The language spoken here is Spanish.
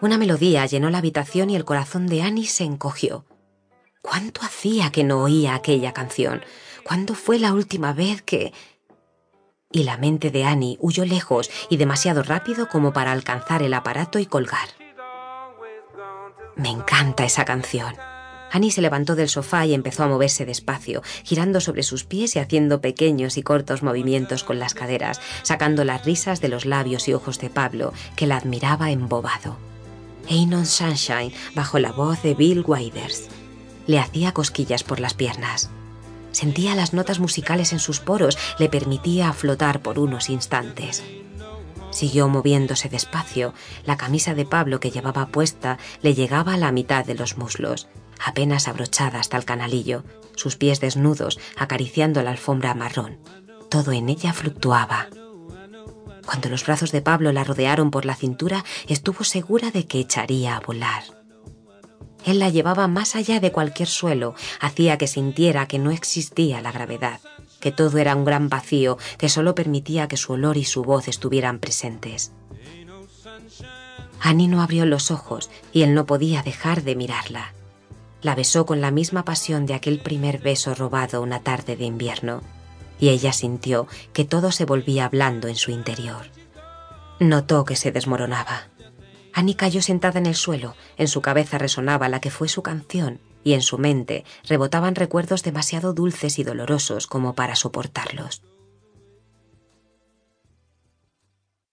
Una melodía llenó la habitación y el corazón de Annie se encogió. ¿Cuánto hacía que no oía aquella canción? ¿Cuándo fue la última vez que... Y la mente de Annie huyó lejos y demasiado rápido como para alcanzar el aparato y colgar. Me encanta esa canción. Annie se levantó del sofá y empezó a moverse despacio, girando sobre sus pies y haciendo pequeños y cortos movimientos con las caderas, sacando las risas de los labios y ojos de Pablo, que la admiraba embobado. Ain't Sunshine, bajo la voz de Bill Widers. Le hacía cosquillas por las piernas. Sentía las notas musicales en sus poros, le permitía flotar por unos instantes. Siguió moviéndose despacio. La camisa de Pablo que llevaba puesta le llegaba a la mitad de los muslos, apenas abrochada hasta el canalillo, sus pies desnudos acariciando la alfombra marrón. Todo en ella fluctuaba. Cuando los brazos de Pablo la rodearon por la cintura, estuvo segura de que echaría a volar. Él la llevaba más allá de cualquier suelo, hacía que sintiera que no existía la gravedad, que todo era un gran vacío que solo permitía que su olor y su voz estuvieran presentes. Annie no abrió los ojos y él no podía dejar de mirarla. La besó con la misma pasión de aquel primer beso robado una tarde de invierno, y ella sintió que todo se volvía blando en su interior. Notó que se desmoronaba. Annie cayó sentada en el suelo, en su cabeza resonaba la que fue su canción, y en su mente rebotaban recuerdos demasiado dulces y dolorosos como para soportarlos.